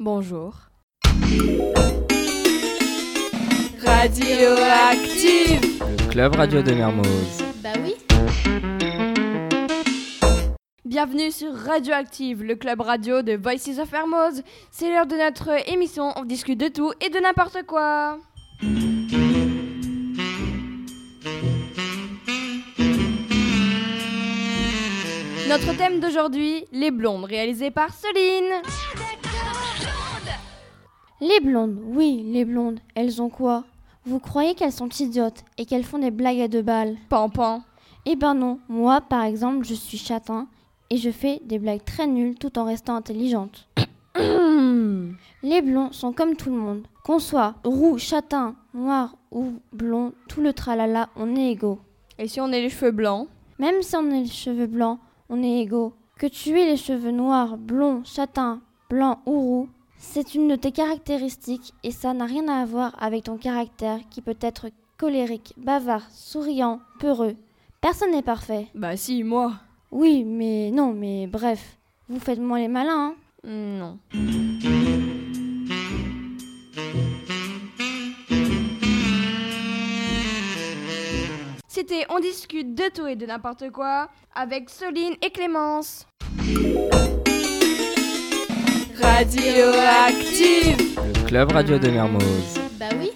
Bonjour. Radioactive Le club radio de Mermoz. Bah oui. Bienvenue sur Radioactive, le club radio de Voices of Hermosa. C'est l'heure de notre émission, on discute de tout et de n'importe quoi. Notre thème d'aujourd'hui, les blondes, réalisé par Celine. Les blondes, oui, les blondes, elles ont quoi? Vous croyez qu'elles sont idiotes et qu'elles font des blagues à deux balles? Pampan. Eh ben non, moi par exemple, je suis châtain et je fais des blagues très nulles tout en restant intelligente. Les blonds sont comme tout le monde. Qu'on soit roux, châtain, noir ou blond, tout le tralala, on est égaux. Et si on a les cheveux blancs? Même si on a les cheveux blancs, on est égaux. Que tu aies les cheveux noirs, blonds, châtains, blancs ou roux, c'est une de tes caractéristiques et ça n'a rien à voir avec ton caractère qui peut être colérique, bavard, souriant, peureux. Personne n'est parfait. Bah si, moi. Oui, mais non, mais bref. Vous faites moins les malins, hein Non. C'était On discute de tout et de n'importe quoi avec Soline et Clémence. Radioactive Le club radio de Mermoz. Bah oui.